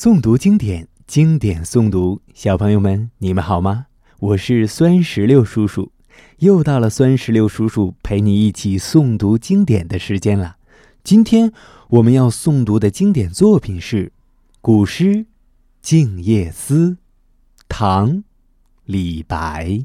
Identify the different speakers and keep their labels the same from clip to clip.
Speaker 1: 诵读经典，经典诵读，小朋友们，你们好吗？我是酸石榴叔叔，又到了酸石榴叔叔陪你一起诵读经典的时间了。今天我们要诵读的经典作品是古诗《静夜思》，唐，李白。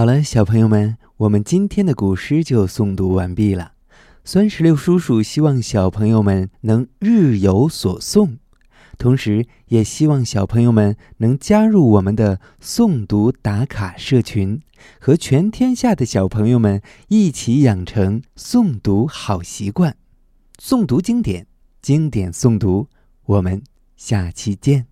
Speaker 1: 好了，小朋友们，我们今天的古诗就诵读完毕了。酸石榴叔叔希望小朋友们能日有所诵，同时也希望小朋友们能加入我们的诵读打卡社群，和全天下的小朋友们一起养成诵读好习惯。诵读经典，经典诵读，我们下期见。